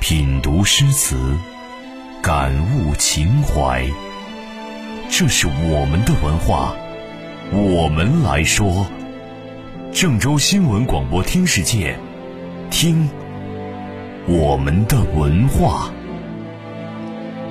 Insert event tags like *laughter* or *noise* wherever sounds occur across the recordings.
品读诗词，感悟情怀。这是我们的文化，我们来说。郑州新闻广播听世界，听我们的文化。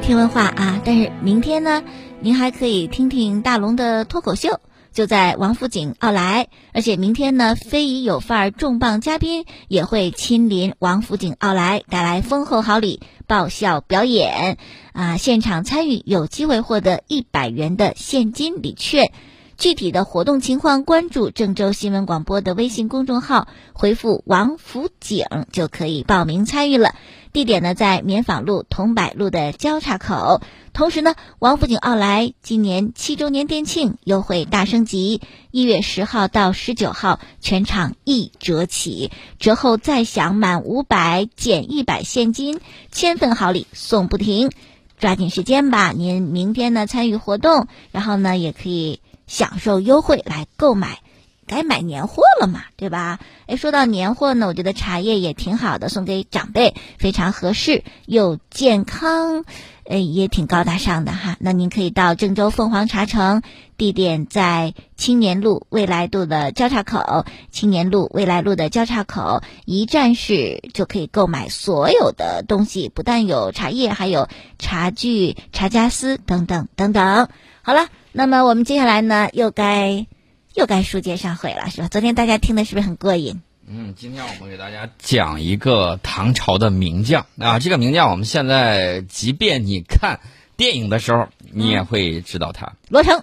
听文化啊！但是明天呢，您还可以听听大龙的脱口秀，就在王府井奥莱。而且明天呢，非遗有范儿重磅嘉宾也会亲临王府井奥莱，带来丰厚好礼、爆笑表演啊！现场参与有机会获得一百元的现金礼券。具体的活动情况，关注郑州新闻广播的微信公众号，回复“王府井”就可以报名参与了。地点呢，在棉纺路、桐柏路的交叉口。同时呢，王府井奥莱今年七周年店庆优惠大升级，一月十号到十九号全场一折起，折后再享满五百减一百现金，千份好礼送不停。抓紧时间吧，您明天呢参与活动，然后呢也可以。享受优惠来购买，该买年货了嘛，对吧？哎，说到年货呢，我觉得茶叶也挺好的，送给长辈非常合适，又健康，呃，也挺高大上的哈。那您可以到郑州凤凰茶城，地点在青年路未来路的交叉口，青年路未来路的交叉口，一站式就可以购买所有的东西，不但有茶叶，还有茶具、茶家私等等等等。好了。那么我们接下来呢，又该又该书接上回了，是吧？昨天大家听的是不是很过瘾？嗯，今天我们给大家讲一个唐朝的名将啊，这个名将我们现在即便你看电影的时候，你也会知道他。罗成，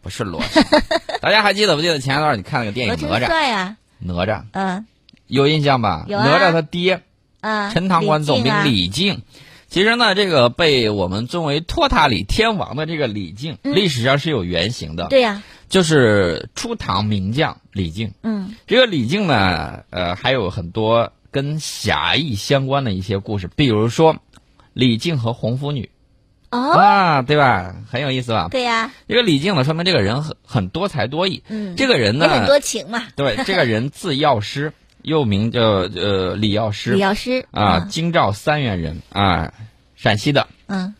不是罗成，*laughs* 大家还记得不记得前一段你看那个电影《哪吒》？帅啊！哪吒，嗯，有印象吧？有啊。哪吒他爹，啊，陈塘关总兵李靖。其实呢，这个被我们尊为托塔李天王的这个李靖，历史上是有原型的。对呀，就是初唐名将李靖。嗯，这个李靖呢，呃，还有很多跟侠义相关的一些故事，比如说李靖和红拂女。哦，啊，对吧？很有意思吧？对呀。这个李靖呢，说明这个人很很多才多艺。嗯，这个人呢，也很多情嘛。对，这个人字药师。又名叫呃李药师，李药师啊，京兆三原人啊，陕西的。嗯，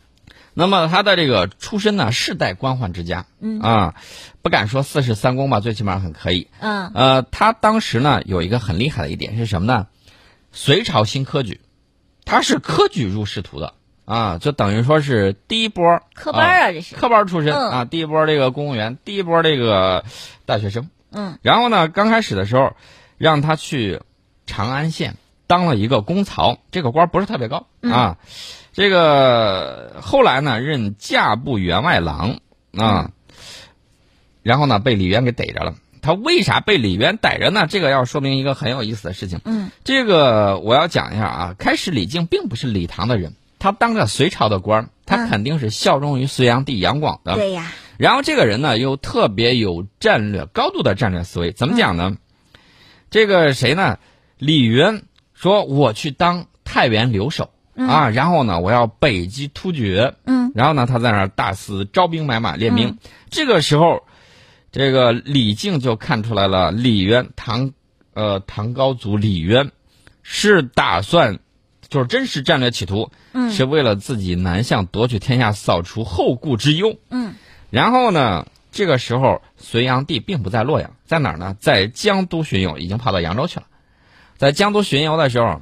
那么他的这个出身呢，世代官宦之家。嗯啊，不敢说四世三公吧，最起码很可以。嗯。呃，他当时呢有一个很厉害的一点是什么呢？隋朝新科举，他是科举入仕途的啊，就等于说是第一波科班啊，这是科班出身啊，第一波这个公务员，第一波这个大学生。嗯。然后呢，刚开始的时候。让他去长安县当了一个公曹，这个官不是特别高啊。这个后来呢，任驾部员外郎啊。然后呢，被李渊给逮着了。他为啥被李渊逮着呢？这个要说明一个很有意思的事情。嗯，这个我要讲一下啊。开始李靖并不是李唐的人，他当着隋朝的官，他肯定是效忠于隋炀帝杨广的。对呀。然后这个人呢，又特别有战略、高度的战略思维。怎么讲呢？这个谁呢？李渊说：“我去当太原留守啊，然后呢，我要北击突厥。嗯，然后呢，他在那儿大肆招兵买马练兵。这个时候，这个李靖就看出来了，李渊唐呃唐高祖李渊是打算就是真实战略企图，嗯，是为了自己南向夺取天下，扫除后顾之忧。嗯，然后呢？”这个时候，隋炀帝并不在洛阳，在哪儿呢？在江都巡游，已经跑到扬州去了。在江都巡游的时候，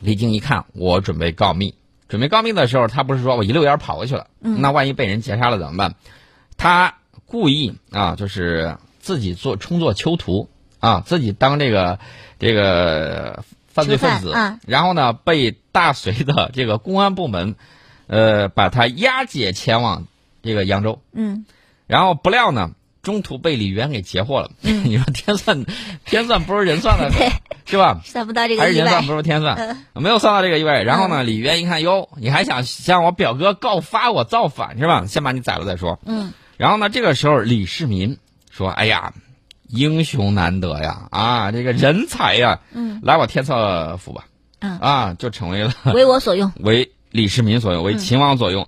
李靖一看，我准备告密。准备告密的时候，他不是说我一溜烟跑过去了，那万一被人劫杀了怎么办？他故意啊，就是自己做充作囚徒啊，自己当这个这个犯罪分子，然后呢，被大隋的这个公安部门，呃，把他押解前往这个扬州。嗯。然后不料呢，中途被李渊给截获了。*laughs* 你说天算，天算不如人算的，是吧？算不到这个还是人算不如天算，没有算到这个意外。然后呢，李渊一看，哟，你还想向我表哥告发我造反是吧？先把你宰了再说。嗯。然后呢，这个时候李世民说：“哎呀，英雄难得呀，啊，这个人才呀，嗯，来我天策府吧。”嗯。啊，就成为了为我所用，为李世民所用，为秦王所用。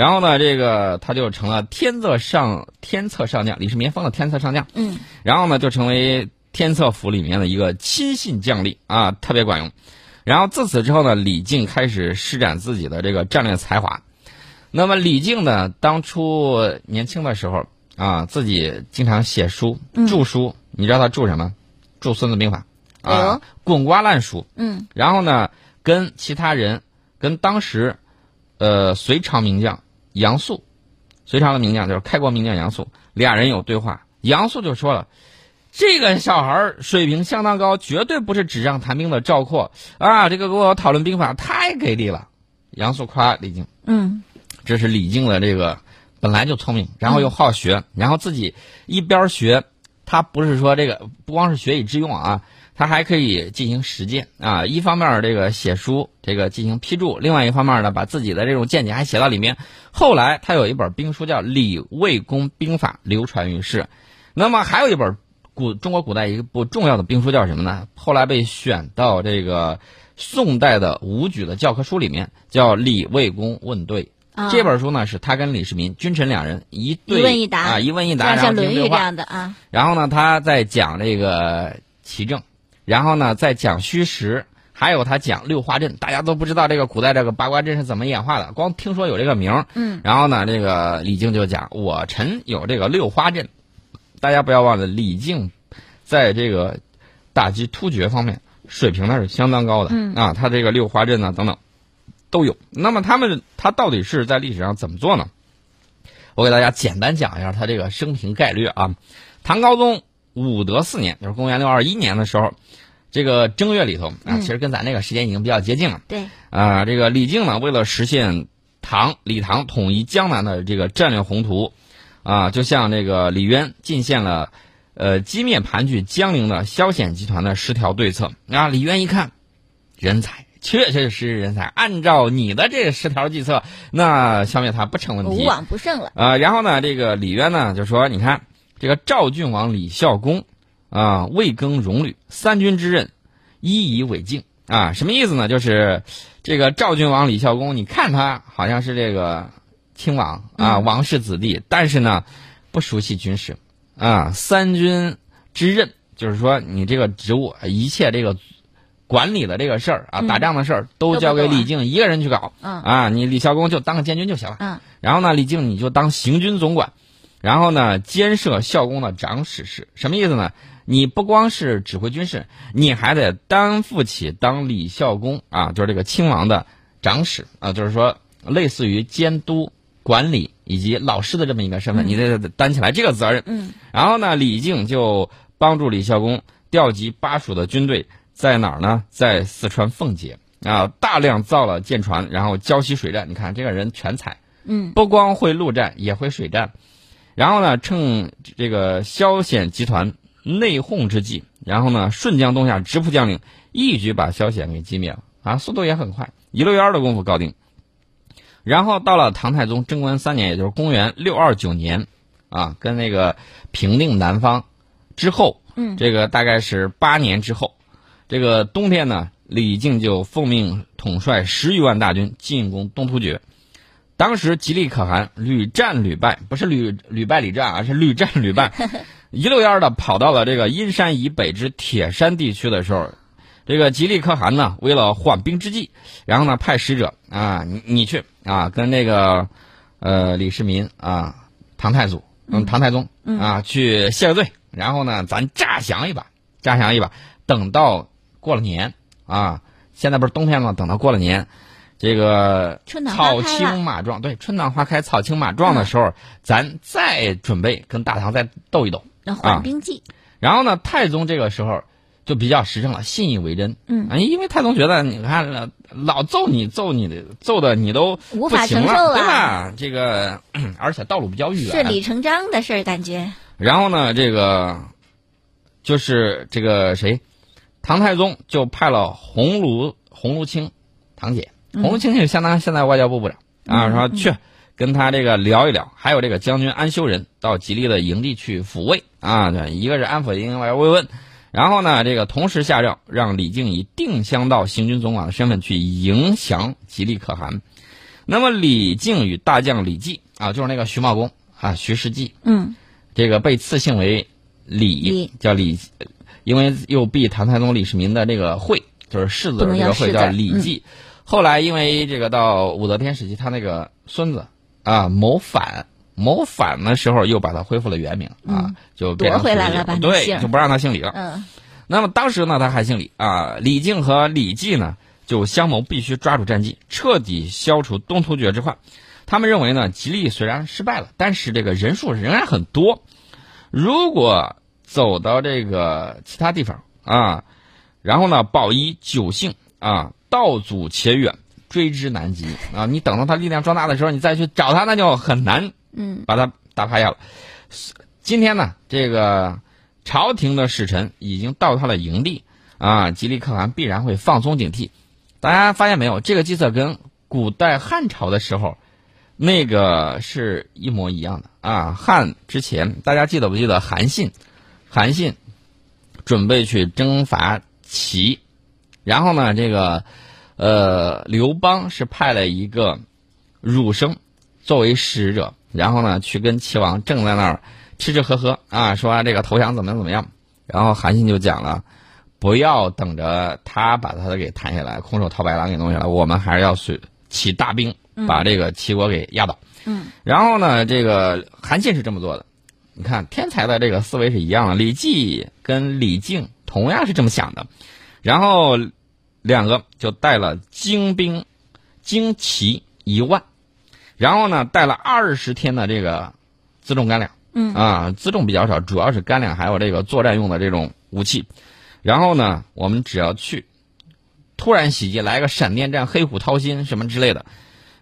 然后呢，这个他就成了天策上天策上将，李世民封了天策上将。嗯，然后呢，就成为天策府里面的一个亲信将领啊，特别管用。然后自此之后呢，李靖开始施展自己的这个战略才华。那么李靖呢，当初年轻的时候啊，自己经常写书、著书。你知道他著什么？著《孙子兵法》啊，滚瓜烂熟。嗯。然后呢，跟其他人，跟当时，呃，隋朝名将杨素，隋朝的名将就是开国名将杨素，俩人有对话。杨素就说了：“这个小孩水平相当高，绝对不是纸上谈兵的赵括啊！这个跟我讨论兵法太给力了。”杨素夸李靖。嗯。这是李靖的这个本来就聪明，然后又好学，然后自己一边学，他不是说这个不光是学以致用啊，他还可以进行实践啊。一方面这个写书，这个进行批注；另外一方面呢，把自己的这种见解还写到里面。后来他有一本兵书叫《李卫公兵法》，流传于世。那么还有一本古中国古代一部重要的兵书叫什么呢？后来被选到这个宋代的武举的教科书里面，叫《李卫公问对》。这本书呢，是他跟李世民君臣两人一对一问一答啊，一问一答，然后论语这样的啊。然后呢，他在讲这个齐政，然后呢，再讲虚实，还有他讲六花阵。大家都不知道这个古代这个八卦阵是怎么演化的，光听说有这个名儿。嗯。然后呢，这个李靖就讲我臣有这个六花阵。大家不要忘了，李靖在这个打击突厥方面水平那是相当高的。嗯。啊，他这个六花阵呢，等等。都有。那么他们他到底是在历史上怎么做呢？我给大家简单讲一下他这个生平概略啊。唐高宗武德四年，就是公元六二一年的时候，这个正月里头啊，其实跟咱那个时间已经比较接近了。对。啊，这个李靖呢，为了实现唐李唐统一江南的这个战略宏图，啊，就向这个李渊进献了呃击灭盘踞江陵的萧显集团的十条对策。啊，李渊一看，人才。确确实实人才，按照你的这十条计策，那消灭他不成问题，无往不胜了。啊，然后呢，这个李渊呢就说：“你看，这个赵郡王李孝恭，啊，未更戎旅，三军之任，一以为敬啊，什么意思呢？就是这个赵郡王李孝恭，你看他好像是这个亲王啊，王室子弟，但是呢，不熟悉军事啊，三军之任，就是说你这个职务，一切这个。”管理的这个事儿啊，打仗的事儿都交给李靖一个人去搞。嗯啊，你李孝恭就当个监军就行了。嗯。然后呢，李靖你就当行军总管，然后呢，监设校工的长史事。什么意思呢？你不光是指挥军事，你还得担负起当李孝公啊，就是这个亲王的长史啊，就是说类似于监督管理以及老师的这么一个身份，你得担起来这个责任。嗯。然后呢，李靖就帮助李孝公调集巴蜀的军队。在哪儿呢？在四川奉节啊，大量造了舰船，然后胶西水战。你看这个人全才，嗯，不光会陆战，也会水战。然后呢，趁这个萧显集团内讧之际，然后呢，顺江东下，直扑江陵，一举把萧显给击灭了啊，速度也很快，一溜烟的功夫搞定。然后到了唐太宗贞观三年，也就是公元六二九年，啊，跟那个平定南方之后，嗯，这个大概是八年之后。这个冬天呢，李靖就奉命统帅十余万大军进攻东突厥。当时吉利可汗屡战屡败，不是屡屡败屡战，而是屡战屡败，*laughs* 一溜烟的跑到了这个阴山以北之铁山地区的时候，这个吉利可汗呢，为了缓兵之计，然后呢派使者啊，你你去啊，跟那个呃李世民啊，唐太祖嗯唐太宗啊去谢个罪，然后呢咱诈降一把，诈降一把，等到。过了年啊，现在不是冬天吗？等到过了年，这个草青马壮，对，春暖花开，草青马壮的时候，咱再准备跟大唐再斗一斗，缓兵计。然后呢，太宗这个时候就比较实诚了，信以为真。嗯，因为太宗觉得，你看老揍你，揍你的，揍的你都无法承受了，对吧？这个 *clears throat* 而且道路比较远，顺理成章的事儿，感觉。然后呢，这个就是这个谁？唐太宗就派了鸿胪鸿胪卿，堂姐鸿胪卿就相当于现在外交部部长啊，说去跟他这个聊一聊。还有这个将军安修仁到吉利的营地去抚慰啊，对，一个是安抚，一个是慰问。然后呢，这个同时下诏让李靖以定襄道行军总管的身份去迎降吉利可汗。那么李靖与大将李绩啊，就是那个徐茂公啊，徐世绩，嗯，这个被赐姓为李，叫李。因为又避唐太宗李世民的这个讳，就是世子不能要这个讳叫李绩。后来因为这个到武则天时期，他那个孙子啊谋反，谋反的时候又把他恢复了原名啊，就夺回来了吧对就不让他姓李了。嗯那么当时呢，他还姓李啊。李靖和李绩呢，就相谋必须抓住战机，彻底消除东突厥之患。他们认为呢，吉利虽然失败了，但是这个人数仍然很多。如果走到这个其他地方啊，然后呢，保一九姓啊，道阻且远，追之难及啊。你等到他力量壮大的时候，你再去找他，那就很难嗯把他打趴下了。今天呢，这个朝廷的使臣已经到他的营地啊，吉利可汗必然会放松警惕。大家发现没有？这个计策跟古代汉朝的时候那个是一模一样的啊。汉之前，大家记得不记得韩信？韩信准备去征伐齐，然后呢，这个呃刘邦是派了一个儒生作为使者，然后呢去跟齐王正在那儿吃吃喝喝啊，说这个投降怎么样怎么样。然后韩信就讲了，不要等着他把他的给弹下来，空手套白狼给弄下来，我们还是要去起大兵把这个齐国给压倒。嗯，然后呢，这个韩信是这么做的。你看，天才的这个思维是一样的。李绩跟李靖同样是这么想的，然后两个就带了精兵、精骑一万，然后呢带了二十天的这个辎重干粮。嗯啊，辎重比较少，主要是干粮，还有这个作战用的这种武器。然后呢，我们只要去，突然袭击，来个闪电战、黑虎掏心什么之类的，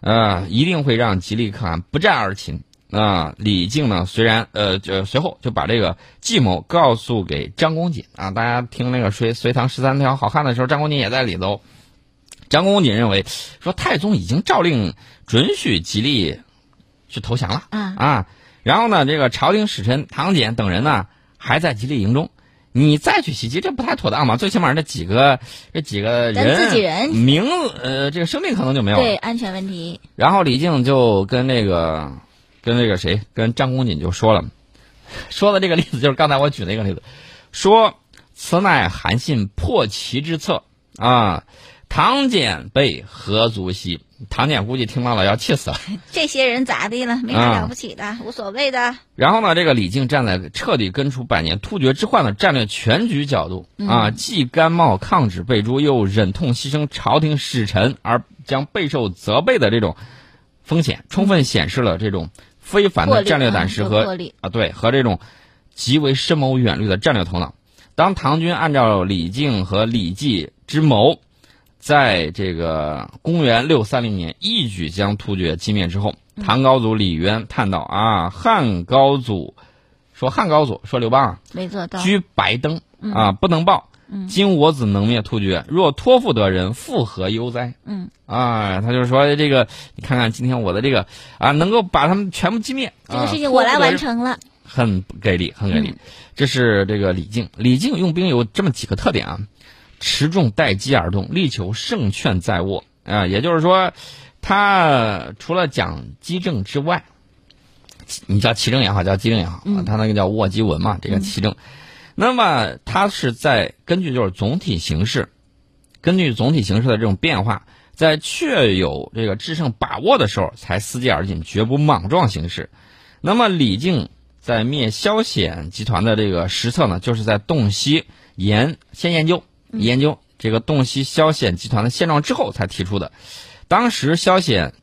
呃，一定会让吉利可汗不战而擒。啊、李靖呢，虽然呃，就随后就把这个计谋告诉给张公瑾啊。大家听那个《隋隋唐十三条好汉》的时候，张公瑾也在里头。张公瑾认为，说太宗已经诏令准许吉利去投降了啊啊。然后呢，这个朝廷使臣唐俭等人呢，还在吉利营中。你再去袭击，这不太妥当嘛？最起码这几个这几个咱人自己人名呃，这个生命可能就没有了。对安全问题，然后李靖就跟那个跟那个谁，跟张公瑾就说了，*laughs* 说的这个例子就是刚才我举那个例子，说此乃韩信破齐之策啊，唐俭被何足惜？唐俭估计听到了要气死了。*laughs* 这些人咋的了？没啥啊了不起的，无所谓的。然后呢，这个李靖站在彻底根除百年突厥之患的战略全局角度啊，既甘冒抗旨被诛，又忍痛牺牲朝廷使臣而将备受责备的这种风险，充分显示了这种非凡的战略胆识和啊对，和这种极为深谋远虑的战略头脑。当唐军按照李靖和李绩之谋，在这个公元六三零年一举将突厥击灭之后，唐高祖李渊叹道：“啊，汉高祖说汉高祖说刘邦啊，没做到。居白登啊，不能报。今我子能灭突厥，若托付得人，复何忧哉？嗯啊，他就是说这个，你看看今天我的这个啊，能够把他们全部击灭，这个啊事情我来完，成了。很给力，很给力。这是这个李靖，李靖用兵有这么几个特点啊：持重待机而动，力求胜券在握啊。也就是说，他除了讲机政之外，你叫奇政也好，叫机政也好，啊，他那个叫握机文嘛，这个奇政。那么他是在根据就是总体形势，根据总体形势的这种变化，在确有这个制胜把握的时候，才伺机而进，绝不莽撞行事。那么李靖在灭萧显集团的这个实策呢，就是在洞悉研先研究研究这个洞悉萧显集团的现状之后才提出的。当时萧显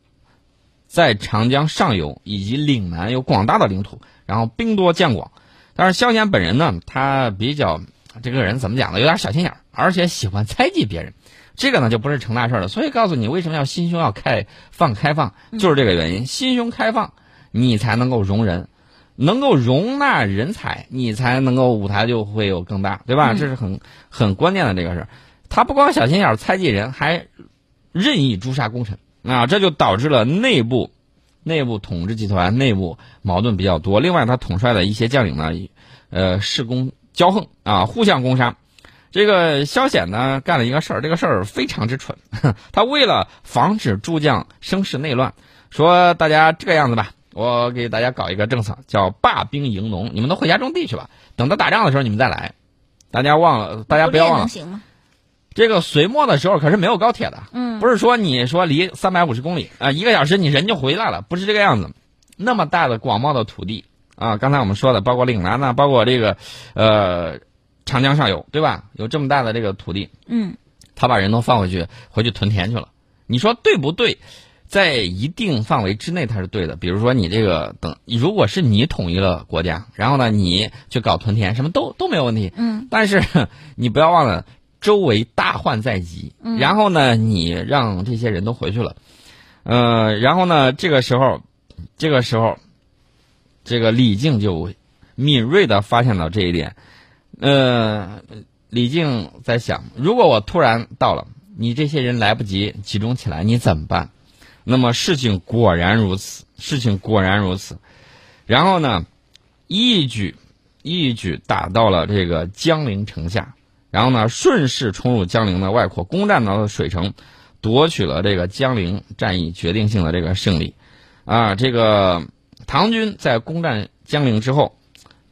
在长江上游以及岭南有广大的领土，然后兵多将广。但是萧炎本人呢，他比较这个人怎么讲呢？有点小心眼儿，而且喜欢猜忌别人。这个呢就不是成大事儿了。所以告诉你，为什么要心胸要开放开放，就是这个原因。心胸开放，你才能够容人，能够容纳人才，你才能够舞台就会有更大，对吧？这是很很关键的这个事儿。他不光小心眼儿猜忌人，还任意诛杀功臣啊，这就导致了内部内部统治集团内部矛盾比较多。另外，他统帅的一些将领呢，呃，恃功骄横啊，互相攻杀。这个萧显呢，干了一个事儿，这个事儿非常之蠢。*laughs* 他为了防止诸将生事内乱，说大家这个样子吧，我给大家搞一个政策，叫罢兵营农，你们都回家种地去吧，等到打仗的时候你们再来。大家忘了，大家不要忘了？这个隋末的时候可是没有高铁的，嗯，不是说你说离三百五十公里啊、一个小时你人就回来了，不是这个样子。那么大的广袤的土地啊，刚才我们说的，包括岭南呐、包括这个呃长江上游，对吧？有这么大的这个土地，嗯他把人都放回去，回去屯田去了。你说对不对？在一定范围之内，它是对的。比如说，你这个等，如果是你统一了国家，然后呢，你去搞屯田，什么都都没有问题。嗯但是你不要忘了，周围大患在即。嗯然后呢，你让这些人都回去了，呃，然后呢，这个时候，这个时候，这个李靖就敏锐的发现到这一点。呃，李靖在想，如果我突然到了，你这些人来不及集中起来，你怎么办？那么事情果然如此，事情果然如此。然后呢，一举一举打到了这个江陵城下，然后呢，顺势冲入江陵的外扩，攻占到了水城，夺取了这个江陵战役决定性的这个胜利。啊，这个唐军在攻占江陵之后，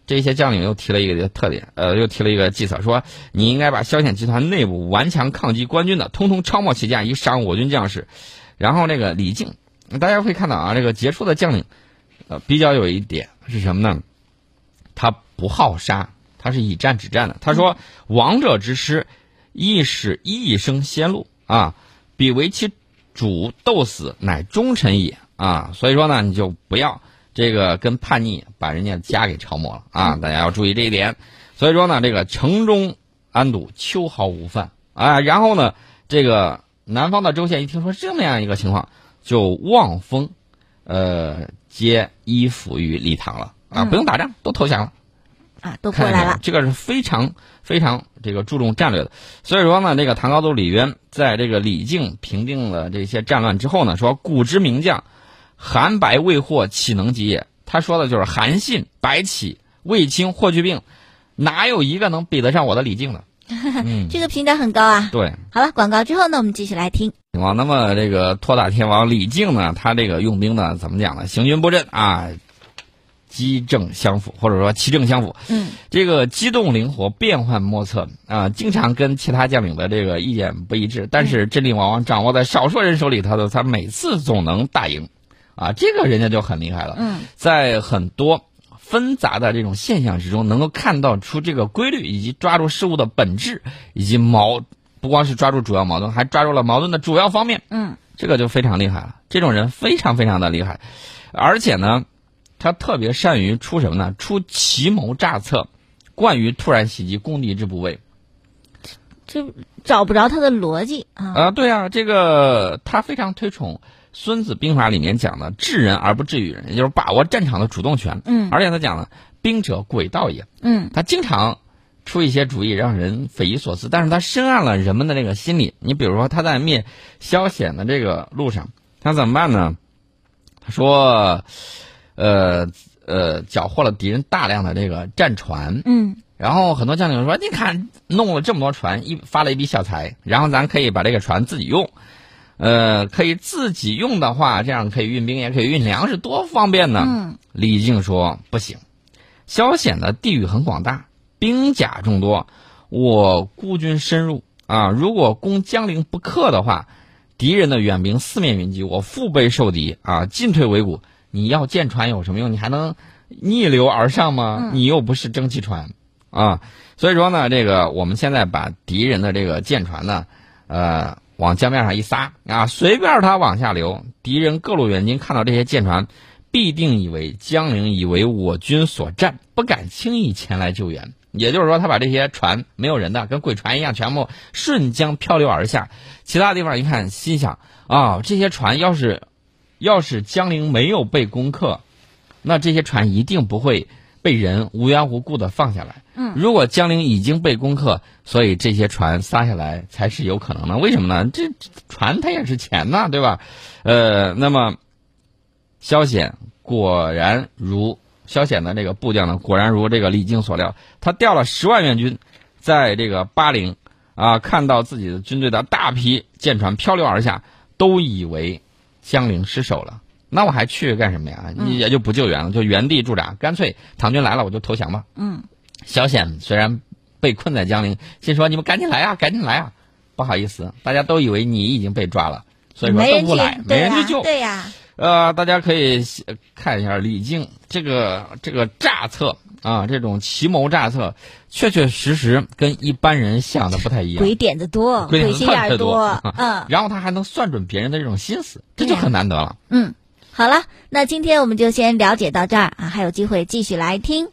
这些将领又提了一个特点，呃，又提了一个计策，说你应该把萧遣集团内部顽强抗击官军的，通通抄没起家，以赏我军将士。然后那个李靖，大家会看到啊，这个杰出的将领，呃，比较有一点是什么呢？他不好杀，他是以战止战的。他说：“王者之师，亦使一生先路啊，彼为其主，斗死乃忠臣也啊。”所以说呢，你就不要这个跟叛逆把人家家给抄没了啊！大家要注意这一点。所以说呢，这个城中安堵，秋毫无犯啊。然后呢，这个南方的州县一听说这么样一个情况，就望风，呃，皆依附于李唐了啊，嗯不用打仗，都投降了。啊，都过来了，这个是非常非常这个注重战略的。所以说呢，这个唐高祖李渊在这个李靖平定了这些战乱之后呢，说古之名将，韩白魏霍岂能及也？他说的就是韩信、白起、卫青、霍去病，哪有一个能比得上我的李靖的？嗯，*laughs* 这个评价很高啊。对。好了，广告之后呢，我们继续来听。那么这个托塔天王李靖呢，他这个用兵呢，怎么讲呢？行军布阵啊，机正相符，或者说奇正相符。嗯，这个机动灵活，变幻莫测啊，经常跟其他将领的这个意见不一致，但是真理往往掌握在少数人手里头的，他每次总能大赢，啊，这个人家就很厉害了。嗯，在很多纷杂的这种现象之中，能够看到出这个规律，以及抓住事物的本质，以及矛，不光是抓住主要矛盾，还抓住了矛盾的主要方面。嗯这个就非常厉害了。这种人非常非常的厉害，而且呢，他特别善于出什么呢？出奇谋诈策，惯于突然袭击攻敌之部位。就找不着他的逻辑啊。啊，对啊，这个他非常推崇《孙子兵法》里面讲的“治人而不治于人”，也就是把握战场的主动权。嗯而且他讲了“兵者诡道也”，嗯他经常出一些主意让人匪夷所思，但是他深谙了人们的那个心理。你比如说他在灭萧显的这个路上，他怎么办呢？他说，呃呃，缴获了敌人大量的这个战船，嗯然后很多将领说：“你看，弄了这么多船，一发了一笔小财，然后咱可以把这个船自己用，呃，可以自己用的话，这样可以运兵，也可以运粮食，多方便呢。嗯李靖说：“不行，萧显的地域很广大，兵甲众多，我孤军深入啊，如果攻江陵不克的话，敌人的远兵四面云集，我腹背受敌啊，进退维谷。你要舰船有什么用？你还能逆流而上吗？嗯你又不是蒸汽船啊。所以说呢，这个我们现在把敌人的这个舰船呢，呃，往江面上一撒啊，随便它往下流，敌人各路援军看到这些舰船，必定以为江陵以为我军所占，不敢轻易前来救援。也就是说，他把这些船没有人的，跟鬼船一样，全部顺江漂流而下。其他地方一看，心想啊，这些船要是要是江陵没有被攻克，那这些船一定不会被人无缘无故的放下来。嗯如果江陵已经被攻克，所以这些船撒下来才是有可能的。为什么呢？这这船它也是钱呐，对吧？呃，那么萧显果然如萧显的这个部将呢，果然如这个李靖所料，他调了十万援军，在这个巴陵啊，看到自己的军队的大批舰船漂流而下，都以为江陵失守了。那我还去干什么呀？你也就不救援了，就原地驻扎，干脆唐军来了我就投降吧。嗯萧显虽然被困在江陵，心说你们赶紧来啊，赶紧来啊！不好意思，大家都以为你已经被抓了，所以说都不来，没人去救。对呀、呃，大家可以呃看一下李靖这个这个诈策啊，这种奇谋诈策，确确实实跟一般人想的不太一样。鬼点子多，鬼心眼儿多嗯 *laughs* 然后他还能算准别人的这种心思，这就很难得了。嗯，好了，那今天我们就先了解到这儿啊，还有机会继续来听。